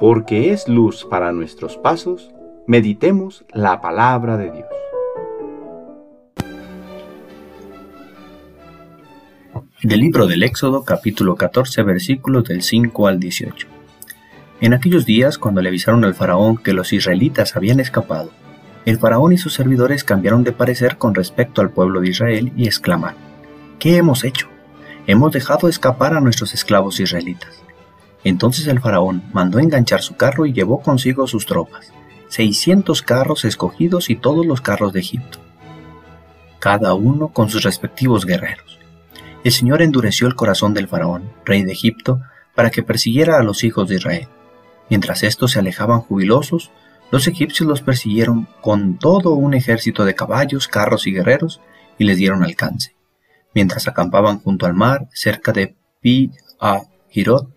porque es luz para nuestros pasos, meditemos la palabra de Dios. Del libro del Éxodo capítulo 14 versículos del 5 al 18. En aquellos días, cuando le avisaron al faraón que los israelitas habían escapado, el faraón y sus servidores cambiaron de parecer con respecto al pueblo de Israel y exclamaron, ¿qué hemos hecho? Hemos dejado escapar a nuestros esclavos israelitas. Entonces el faraón mandó enganchar su carro y llevó consigo sus tropas, seiscientos carros escogidos y todos los carros de Egipto, cada uno con sus respectivos guerreros. El Señor endureció el corazón del faraón, rey de Egipto, para que persiguiera a los hijos de Israel. Mientras estos se alejaban jubilosos, los egipcios los persiguieron con todo un ejército de caballos, carros y guerreros y les dieron alcance. Mientras acampaban junto al mar, cerca de Pi a Hirot,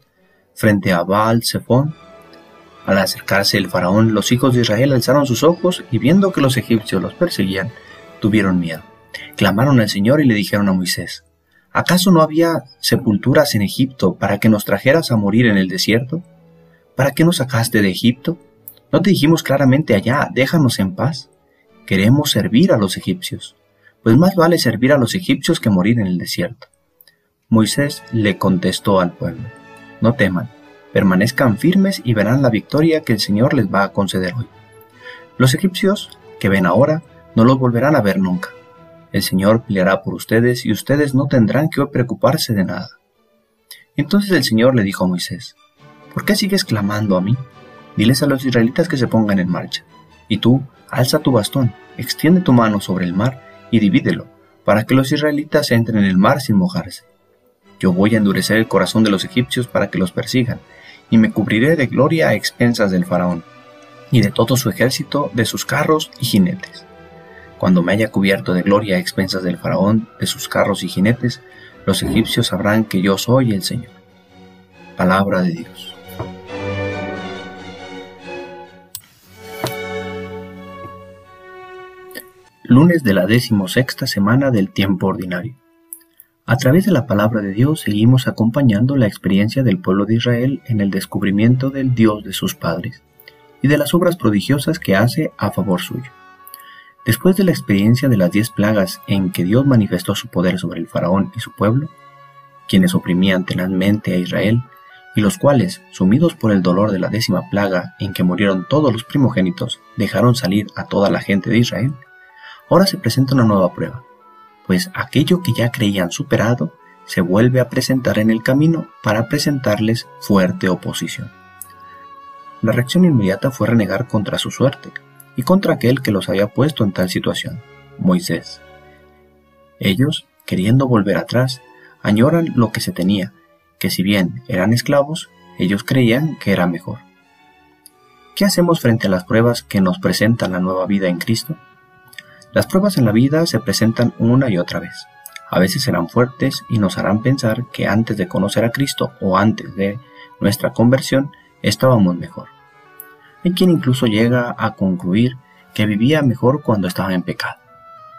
frente a Baal Zephon. Al acercarse el faraón, los hijos de Israel alzaron sus ojos y viendo que los egipcios los perseguían, tuvieron miedo. Clamaron al Señor y le dijeron a Moisés, ¿acaso no había sepulturas en Egipto para que nos trajeras a morir en el desierto? ¿Para qué nos sacaste de Egipto? ¿No te dijimos claramente allá, déjanos en paz? Queremos servir a los egipcios, pues más vale servir a los egipcios que morir en el desierto. Moisés le contestó al pueblo, no teman, permanezcan firmes y verán la victoria que el Señor les va a conceder hoy. Los egipcios que ven ahora no los volverán a ver nunca. El Señor peleará por ustedes y ustedes no tendrán que preocuparse de nada. Entonces el Señor le dijo a Moisés, ¿por qué sigues clamando a mí? Diles a los israelitas que se pongan en marcha. Y tú, alza tu bastón, extiende tu mano sobre el mar y divídelo, para que los israelitas entren en el mar sin mojarse. Yo voy a endurecer el corazón de los egipcios para que los persigan, y me cubriré de gloria a expensas del faraón, y de todo su ejército, de sus carros y jinetes. Cuando me haya cubierto de gloria a expensas del faraón, de sus carros y jinetes, los egipcios sabrán que yo soy el Señor. Palabra de Dios. Lunes de la decimosexta semana del tiempo ordinario. A través de la palabra de Dios seguimos acompañando la experiencia del pueblo de Israel en el descubrimiento del Dios de sus padres y de las obras prodigiosas que hace a favor suyo. Después de la experiencia de las diez plagas en que Dios manifestó su poder sobre el faraón y su pueblo, quienes oprimían tenazmente a Israel, y los cuales, sumidos por el dolor de la décima plaga en que murieron todos los primogénitos, dejaron salir a toda la gente de Israel, ahora se presenta una nueva prueba, pues aquello que ya creían superado se vuelve a presentar en el camino para presentarles fuerte oposición. La reacción inmediata fue renegar contra su suerte y contra aquel que los había puesto en tal situación, Moisés. Ellos, queriendo volver atrás, añoran lo que se tenía, que si bien eran esclavos, ellos creían que era mejor. ¿Qué hacemos frente a las pruebas que nos presentan la nueva vida en Cristo? Las pruebas en la vida se presentan una y otra vez. A veces serán fuertes y nos harán pensar que antes de conocer a Cristo o antes de nuestra conversión estábamos mejor. Hay quien incluso llega a concluir que vivía mejor cuando estaba en pecado,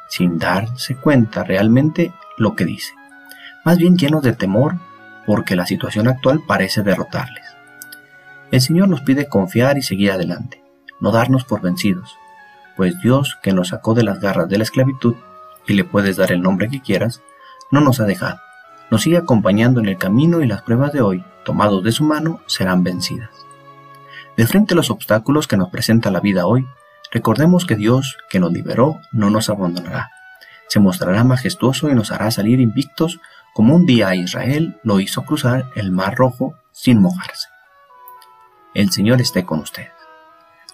sin darse cuenta realmente lo que dice, más bien llenos de temor porque la situación actual parece derrotarles. El Señor nos pide confiar y seguir adelante, no darnos por vencidos, pues Dios, que nos sacó de las garras de la esclavitud, y le puedes dar el nombre que quieras, no nos ha dejado. Nos sigue acompañando en el camino y las pruebas de hoy, tomados de su mano, serán vencidas. De frente a los obstáculos que nos presenta la vida hoy, recordemos que Dios, que nos liberó, no nos abandonará. Se mostrará majestuoso y nos hará salir invictos como un día Israel lo hizo cruzar el mar rojo sin mojarse. El Señor esté con ustedes.